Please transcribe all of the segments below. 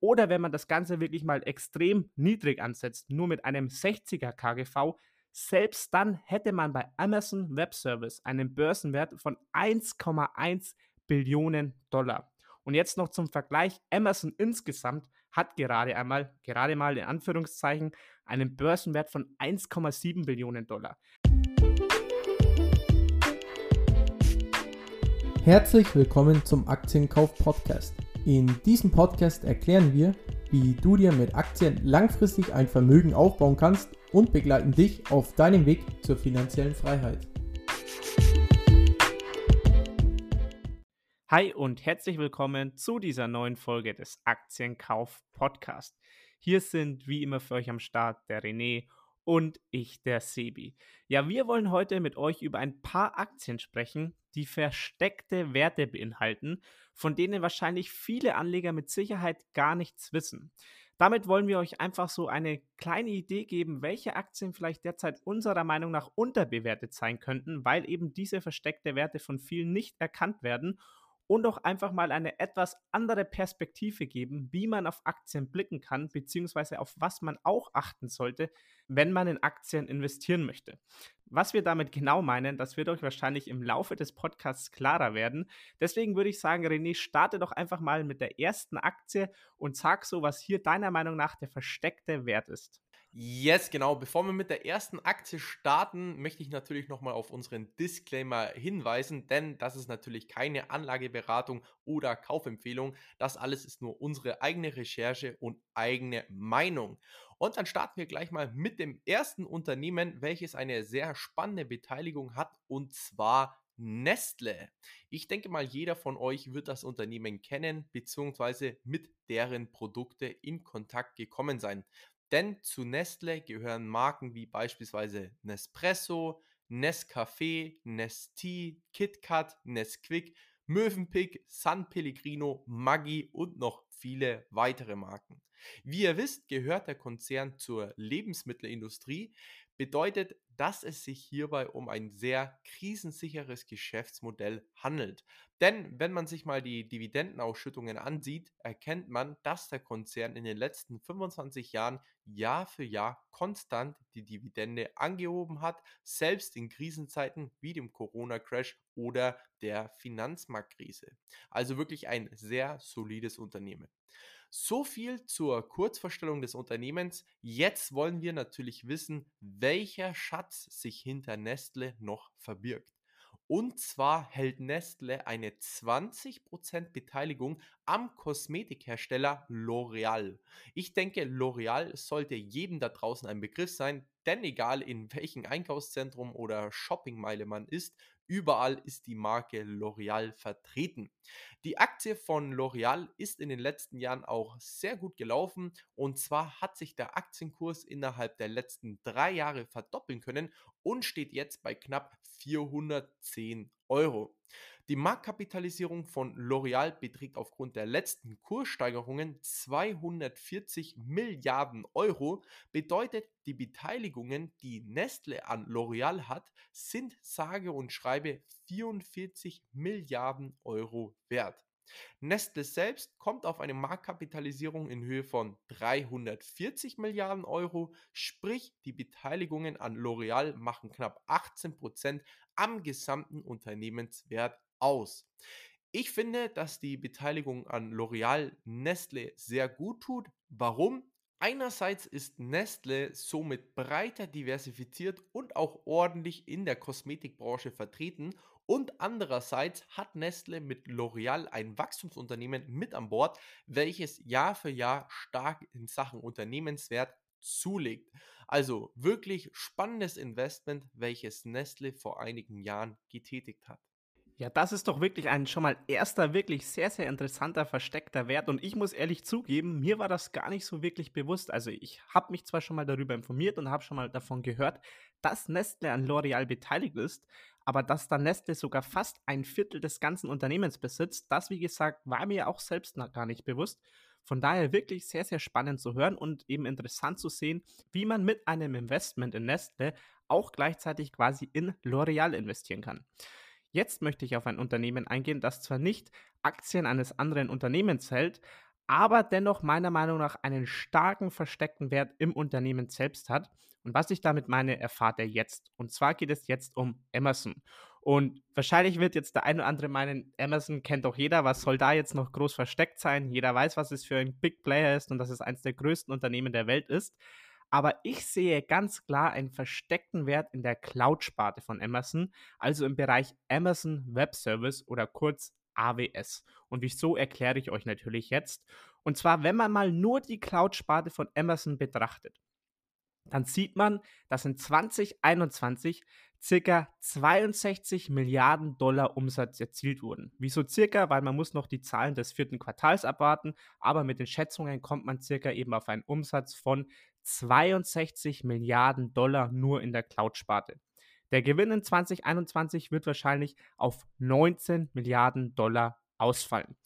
Oder wenn man das Ganze wirklich mal extrem niedrig ansetzt, nur mit einem 60er KGV, selbst dann hätte man bei Amazon Web Service einen Börsenwert von 1,1 Billionen Dollar. Und jetzt noch zum Vergleich, Amazon insgesamt hat gerade einmal, gerade mal in Anführungszeichen, einen Börsenwert von 1,7 Billionen Dollar. Herzlich willkommen zum Aktienkauf Podcast. In diesem Podcast erklären wir, wie du dir mit Aktien langfristig ein Vermögen aufbauen kannst und begleiten dich auf deinem Weg zur finanziellen Freiheit. Hi und herzlich willkommen zu dieser neuen Folge des Aktienkauf Podcast. Hier sind wie immer für euch am Start der René und ich, der Sebi. Ja, wir wollen heute mit euch über ein paar Aktien sprechen, die versteckte Werte beinhalten, von denen wahrscheinlich viele Anleger mit Sicherheit gar nichts wissen. Damit wollen wir euch einfach so eine kleine Idee geben, welche Aktien vielleicht derzeit unserer Meinung nach unterbewertet sein könnten, weil eben diese versteckte Werte von vielen nicht erkannt werden und auch einfach mal eine etwas andere Perspektive geben, wie man auf Aktien blicken kann, beziehungsweise auf was man auch achten sollte, wenn man in Aktien investieren möchte. Was wir damit genau meinen, das wird euch wahrscheinlich im Laufe des Podcasts klarer werden. Deswegen würde ich sagen, René, starte doch einfach mal mit der ersten Aktie und sag so, was hier deiner Meinung nach der versteckte Wert ist. Yes, genau. Bevor wir mit der ersten Aktie starten, möchte ich natürlich nochmal auf unseren Disclaimer hinweisen, denn das ist natürlich keine Anlageberatung oder Kaufempfehlung. Das alles ist nur unsere eigene Recherche und eigene Meinung. Und dann starten wir gleich mal mit dem ersten Unternehmen, welches eine sehr spannende Beteiligung hat, und zwar Nestle. Ich denke mal, jeder von euch wird das Unternehmen kennen bzw. mit deren Produkte in Kontakt gekommen sein. Denn zu Nestle gehören Marken wie beispielsweise Nespresso, Nescafé, Nestea, KitKat, Nesquik, Mövenpick, San Pellegrino, Maggi und noch viele weitere Marken. Wie ihr wisst, gehört der Konzern zur Lebensmittelindustrie, bedeutet, dass es sich hierbei um ein sehr krisensicheres Geschäftsmodell handelt. Denn wenn man sich mal die Dividendenausschüttungen ansieht, erkennt man, dass der Konzern in den letzten 25 Jahren Jahr für Jahr konstant die Dividende angehoben hat, selbst in Krisenzeiten wie dem Corona-Crash oder der Finanzmarktkrise. Also wirklich ein sehr solides Unternehmen. So viel zur Kurzvorstellung des Unternehmens. Jetzt wollen wir natürlich wissen, welcher Schatz sich hinter Nestle noch verbirgt. Und zwar hält Nestle eine 20% Beteiligung am Kosmetikhersteller L'Oreal. Ich denke, L'Oreal sollte jedem da draußen ein Begriff sein, denn egal in welchem Einkaufszentrum oder Shoppingmeile man ist, Überall ist die Marke L'Oreal vertreten. Die Aktie von L'Oreal ist in den letzten Jahren auch sehr gut gelaufen und zwar hat sich der Aktienkurs innerhalb der letzten drei Jahre verdoppeln können und steht jetzt bei knapp 410 Euro. Die Marktkapitalisierung von L'Oreal beträgt aufgrund der letzten Kurssteigerungen 240 Milliarden Euro. Bedeutet, die Beteiligungen, die Nestle an L'Oreal hat, sind sage und schreibe 44 Milliarden Euro wert. Nestle selbst kommt auf eine Marktkapitalisierung in Höhe von 340 Milliarden Euro, sprich die Beteiligungen an L'Oreal machen knapp 18 Prozent am gesamten Unternehmenswert aus. Ich finde, dass die Beteiligung an L'Oreal Nestle sehr gut tut. Warum? Einerseits ist Nestle somit breiter diversifiziert und auch ordentlich in der Kosmetikbranche vertreten und andererseits hat Nestle mit L'Oreal ein Wachstumsunternehmen mit an Bord, welches Jahr für Jahr stark in Sachen Unternehmenswert zulegt. Also wirklich spannendes Investment, welches Nestle vor einigen Jahren getätigt hat. Ja, das ist doch wirklich ein schon mal erster, wirklich sehr, sehr interessanter, versteckter Wert. Und ich muss ehrlich zugeben, mir war das gar nicht so wirklich bewusst. Also ich habe mich zwar schon mal darüber informiert und habe schon mal davon gehört, dass Nestle an L'Oreal beteiligt ist, aber dass da Nestle sogar fast ein Viertel des ganzen Unternehmens besitzt, das, wie gesagt, war mir auch selbst gar nicht bewusst. Von daher wirklich sehr, sehr spannend zu hören und eben interessant zu sehen, wie man mit einem Investment in Nestle auch gleichzeitig quasi in L'Oreal investieren kann. Jetzt möchte ich auf ein Unternehmen eingehen, das zwar nicht Aktien eines anderen Unternehmens hält, aber dennoch meiner Meinung nach einen starken versteckten Wert im Unternehmen selbst hat. Und was ich damit meine, erfahrt ihr jetzt. Und zwar geht es jetzt um Amazon. Und wahrscheinlich wird jetzt der eine oder andere meinen, Amazon kennt doch jeder, was soll da jetzt noch groß versteckt sein? Jeder weiß, was es für ein Big Player ist und dass es eines der größten Unternehmen der Welt ist. Aber ich sehe ganz klar einen versteckten Wert in der Cloud-Sparte von Amazon, also im Bereich Amazon Web Service oder kurz AWS. Und wieso erkläre ich euch natürlich jetzt. Und zwar, wenn man mal nur die Cloud-Sparte von Amazon betrachtet, dann sieht man, dass in 2021 circa 62 Milliarden Dollar Umsatz erzielt wurden. Wieso circa? Weil man muss noch die Zahlen des vierten Quartals abwarten, aber mit den Schätzungen kommt man circa eben auf einen Umsatz von 62 Milliarden Dollar nur in der Cloud-Sparte. Der Gewinn in 2021 wird wahrscheinlich auf 19 Milliarden Dollar ausfallen.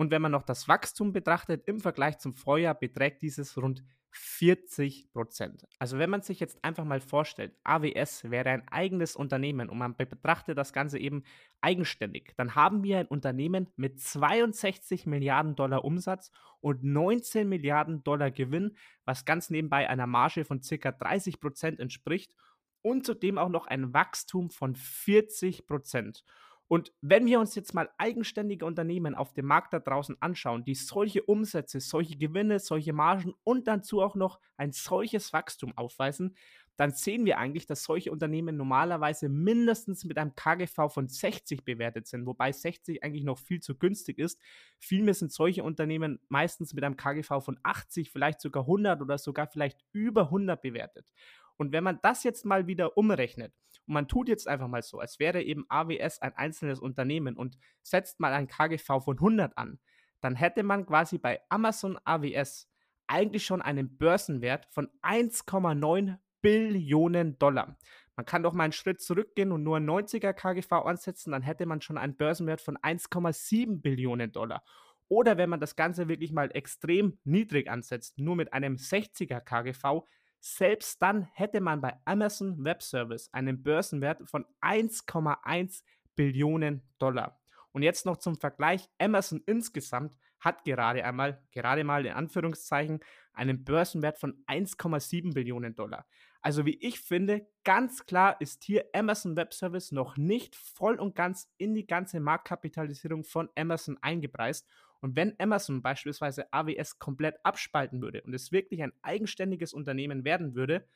Und wenn man noch das Wachstum betrachtet, im Vergleich zum Vorjahr beträgt dieses rund 40 Prozent. Also wenn man sich jetzt einfach mal vorstellt, AWS wäre ein eigenes Unternehmen und man betrachtet das Ganze eben eigenständig, dann haben wir ein Unternehmen mit 62 Milliarden Dollar Umsatz und 19 Milliarden Dollar Gewinn, was ganz nebenbei einer Marge von circa 30 Prozent entspricht und zudem auch noch ein Wachstum von 40 Prozent. Und wenn wir uns jetzt mal eigenständige Unternehmen auf dem Markt da draußen anschauen, die solche Umsätze, solche Gewinne, solche Margen und dazu auch noch ein solches Wachstum aufweisen, dann sehen wir eigentlich, dass solche Unternehmen normalerweise mindestens mit einem KGV von 60 bewertet sind, wobei 60 eigentlich noch viel zu günstig ist. Vielmehr sind solche Unternehmen meistens mit einem KGV von 80, vielleicht sogar 100 oder sogar vielleicht über 100 bewertet. Und wenn man das jetzt mal wieder umrechnet und man tut jetzt einfach mal so, als wäre eben AWS ein einzelnes Unternehmen und setzt mal ein KGV von 100 an, dann hätte man quasi bei Amazon AWS eigentlich schon einen Börsenwert von 1,9 Billionen Dollar. Man kann doch mal einen Schritt zurückgehen und nur ein 90er KGV ansetzen, dann hätte man schon einen Börsenwert von 1,7 Billionen Dollar. Oder wenn man das Ganze wirklich mal extrem niedrig ansetzt, nur mit einem 60er KGV, selbst dann hätte man bei Amazon Web Service einen Börsenwert von 1,1 Billionen Dollar. Und jetzt noch zum Vergleich, Amazon insgesamt hat gerade einmal, gerade mal in Anführungszeichen, einen Börsenwert von 1,7 Billionen Dollar. Also wie ich finde, ganz klar ist hier Amazon Web Service noch nicht voll und ganz in die ganze Marktkapitalisierung von Amazon eingepreist und wenn Amazon beispielsweise AWS komplett abspalten würde und es wirklich ein eigenständiges Unternehmen werden würde,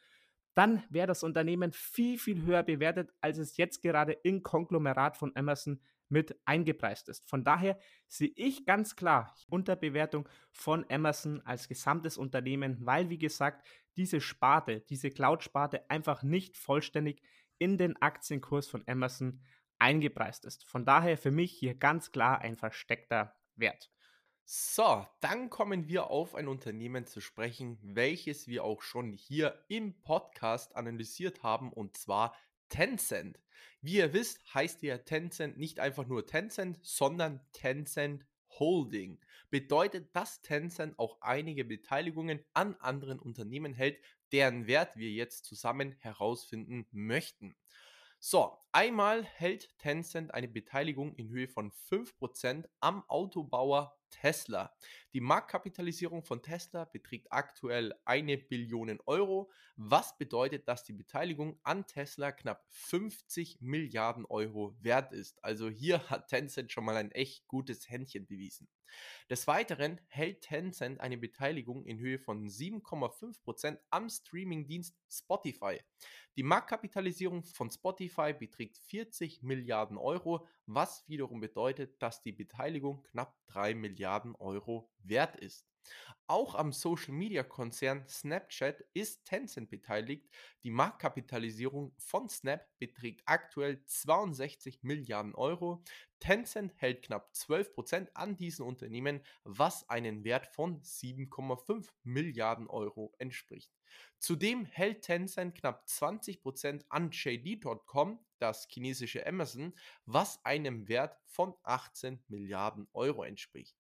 dann wäre das Unternehmen viel, viel höher bewertet, als es jetzt gerade im Konglomerat von Amazon mit eingepreist ist. Von daher sehe ich ganz klar Unterbewertung von Amazon als gesamtes Unternehmen, weil, wie gesagt, diese Sparte, diese Cloud-Sparte einfach nicht vollständig in den Aktienkurs von Amazon eingepreist ist. Von daher für mich hier ganz klar ein versteckter Wert. So, dann kommen wir auf ein Unternehmen zu sprechen, welches wir auch schon hier im Podcast analysiert haben, und zwar Tencent. Wie ihr wisst, heißt ja Tencent nicht einfach nur Tencent, sondern Tencent Holding. Bedeutet, dass Tencent auch einige Beteiligungen an anderen Unternehmen hält, deren Wert wir jetzt zusammen herausfinden möchten. So, einmal hält Tencent eine Beteiligung in Höhe von 5% am Autobauer Tesla. Die Marktkapitalisierung von Tesla beträgt aktuell eine Billion Euro, was bedeutet, dass die Beteiligung an Tesla knapp 50 Milliarden Euro wert ist. Also hier hat Tencent schon mal ein echt gutes Händchen bewiesen. Des Weiteren hält Tencent eine Beteiligung in Höhe von 7,5% am Streamingdienst Spotify. Die Marktkapitalisierung von Spotify beträgt 40 Milliarden Euro, was wiederum bedeutet, dass die Beteiligung knapp 3 Milliarden Euro wert ist. Auch am Social-Media-Konzern Snapchat ist Tencent beteiligt. Die Marktkapitalisierung von Snap beträgt aktuell 62 Milliarden Euro. Tencent hält knapp 12% an diesen Unternehmen, was einen Wert von 7,5 Milliarden Euro entspricht. Zudem hält Tencent knapp 20% an JD.com, das chinesische Amazon, was einem Wert von 18 Milliarden Euro entspricht.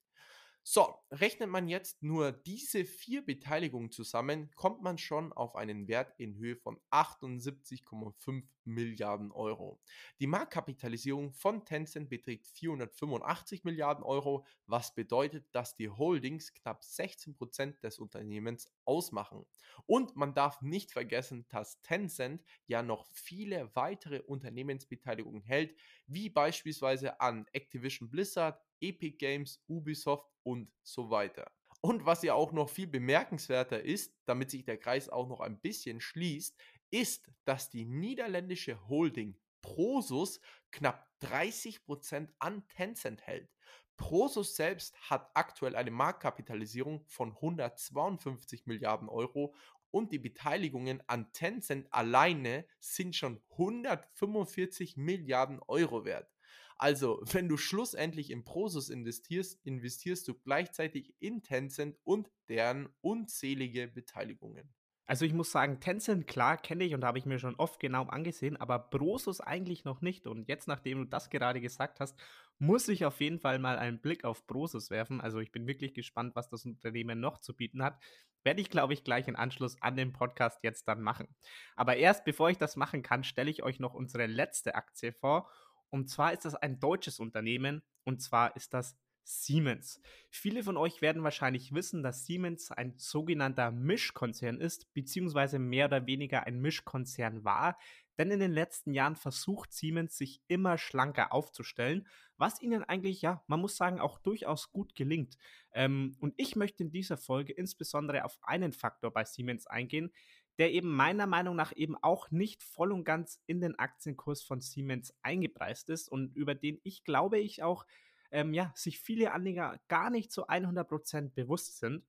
So, rechnet man jetzt nur diese vier Beteiligungen zusammen, kommt man schon auf einen Wert in Höhe von 78,5 Milliarden Euro. Die Marktkapitalisierung von Tencent beträgt 485 Milliarden Euro, was bedeutet, dass die Holdings knapp 16 Prozent des Unternehmens ausmachen. Und man darf nicht vergessen, dass Tencent ja noch viele weitere Unternehmensbeteiligungen hält, wie beispielsweise an Activision Blizzard, Epic Games, Ubisoft und so weiter. Und was ja auch noch viel bemerkenswerter ist, damit sich der Kreis auch noch ein bisschen schließt, ist, dass die niederländische Holding Prosus knapp 30% an Tencent hält. Prosus selbst hat aktuell eine Marktkapitalisierung von 152 Milliarden Euro und die Beteiligungen an Tencent alleine sind schon 145 Milliarden Euro wert. Also, wenn du schlussendlich in Prosus investierst, investierst du gleichzeitig in Tencent und deren unzählige Beteiligungen. Also ich muss sagen, Tencent, klar, kenne ich und habe ich mir schon oft genau angesehen, aber Prosus eigentlich noch nicht. Und jetzt, nachdem du das gerade gesagt hast, muss ich auf jeden Fall mal einen Blick auf Prosus werfen. Also ich bin wirklich gespannt, was das Unternehmen noch zu bieten hat. Werde ich, glaube ich, gleich in Anschluss an den Podcast jetzt dann machen. Aber erst bevor ich das machen kann, stelle ich euch noch unsere letzte Aktie vor. Und zwar ist das ein deutsches Unternehmen und zwar ist das Siemens. Viele von euch werden wahrscheinlich wissen, dass Siemens ein sogenannter Mischkonzern ist, beziehungsweise mehr oder weniger ein Mischkonzern war, denn in den letzten Jahren versucht Siemens sich immer schlanker aufzustellen, was ihnen eigentlich, ja, man muss sagen, auch durchaus gut gelingt. Ähm, und ich möchte in dieser Folge insbesondere auf einen Faktor bei Siemens eingehen, der eben meiner Meinung nach eben auch nicht voll und ganz in den Aktienkurs von Siemens eingepreist ist und über den ich glaube ich auch, ähm, ja, sich viele Anleger gar nicht zu 100% bewusst sind.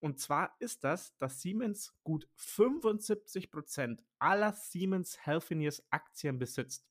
Und zwar ist das, dass Siemens gut 75% aller Siemens Healthineers Aktien besitzt.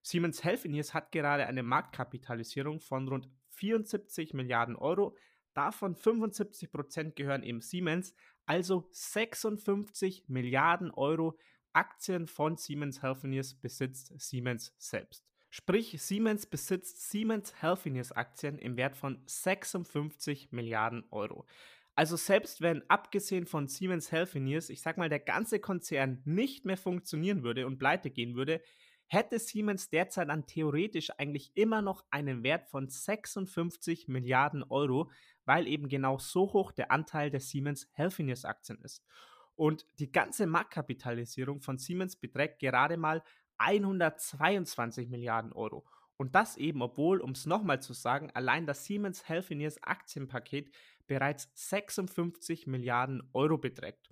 Siemens Healthineers hat gerade eine Marktkapitalisierung von rund 74 Milliarden Euro. Davon 75% gehören eben Siemens, also 56 Milliarden Euro Aktien von Siemens Healthineers besitzt Siemens selbst. Sprich, Siemens besitzt Siemens Healthineers Aktien im Wert von 56 Milliarden Euro. Also selbst wenn abgesehen von Siemens Healthineers, ich sag mal, der ganze Konzern nicht mehr funktionieren würde und pleite gehen würde, hätte Siemens derzeit dann theoretisch eigentlich immer noch einen Wert von 56 Milliarden Euro, weil eben genau so hoch der Anteil der Siemens Healthineers Aktien ist. Und die ganze Marktkapitalisierung von Siemens beträgt gerade mal 122 Milliarden Euro. Und das eben, obwohl, um es nochmal zu sagen, allein das Siemens Healthineers Aktienpaket bereits 56 Milliarden Euro beträgt.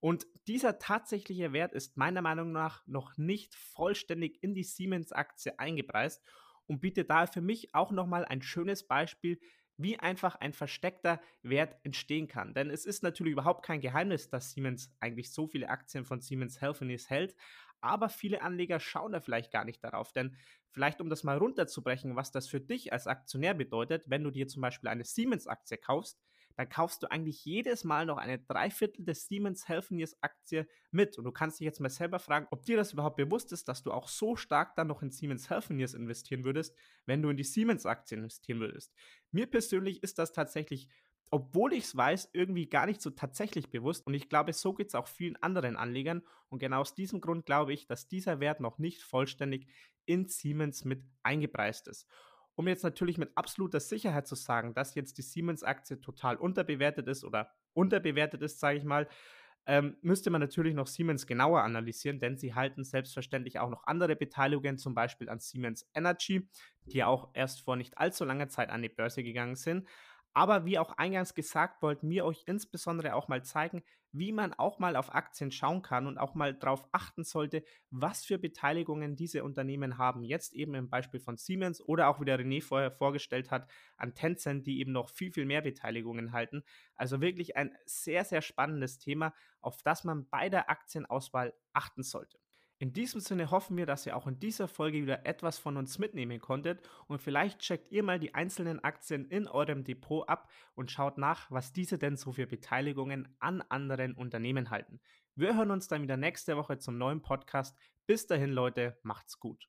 Und dieser tatsächliche Wert ist meiner Meinung nach noch nicht vollständig in die Siemens-Aktie eingepreist und bietet daher für mich auch nochmal ein schönes Beispiel, wie einfach ein versteckter Wert entstehen kann. Denn es ist natürlich überhaupt kein Geheimnis, dass Siemens eigentlich so viele Aktien von Siemens Healthineers hält, aber viele Anleger schauen da vielleicht gar nicht darauf. Denn vielleicht, um das mal runterzubrechen, was das für dich als Aktionär bedeutet, wenn du dir zum Beispiel eine Siemens-Aktie kaufst, dann kaufst du eigentlich jedes Mal noch eine Dreiviertel des Siemens Healthineers Aktie mit. Und du kannst dich jetzt mal selber fragen, ob dir das überhaupt bewusst ist, dass du auch so stark dann noch in Siemens Healthineers investieren würdest, wenn du in die Siemens Aktie investieren würdest. Mir persönlich ist das tatsächlich obwohl ich es weiß, irgendwie gar nicht so tatsächlich bewusst. Und ich glaube, so geht es auch vielen anderen Anlegern. Und genau aus diesem Grund glaube ich, dass dieser Wert noch nicht vollständig in Siemens mit eingepreist ist um jetzt natürlich mit absoluter Sicherheit zu sagen, dass jetzt die Siemens-Aktie total unterbewertet ist oder unterbewertet ist, sage ich mal, ähm, müsste man natürlich noch Siemens genauer analysieren, denn sie halten selbstverständlich auch noch andere Beteiligungen, zum Beispiel an Siemens Energy, die auch erst vor nicht allzu langer Zeit an die Börse gegangen sind. Aber wie auch eingangs gesagt, wollten wir euch insbesondere auch mal zeigen, wie man auch mal auf Aktien schauen kann und auch mal darauf achten sollte, was für Beteiligungen diese Unternehmen haben. Jetzt eben im Beispiel von Siemens oder auch wie der René vorher vorgestellt hat, an Tencent, die eben noch viel, viel mehr Beteiligungen halten. Also wirklich ein sehr, sehr spannendes Thema, auf das man bei der Aktienauswahl achten sollte. In diesem Sinne hoffen wir, dass ihr auch in dieser Folge wieder etwas von uns mitnehmen konntet und vielleicht checkt ihr mal die einzelnen Aktien in eurem Depot ab und schaut nach, was diese denn so für Beteiligungen an anderen Unternehmen halten. Wir hören uns dann wieder nächste Woche zum neuen Podcast. Bis dahin, Leute, macht's gut.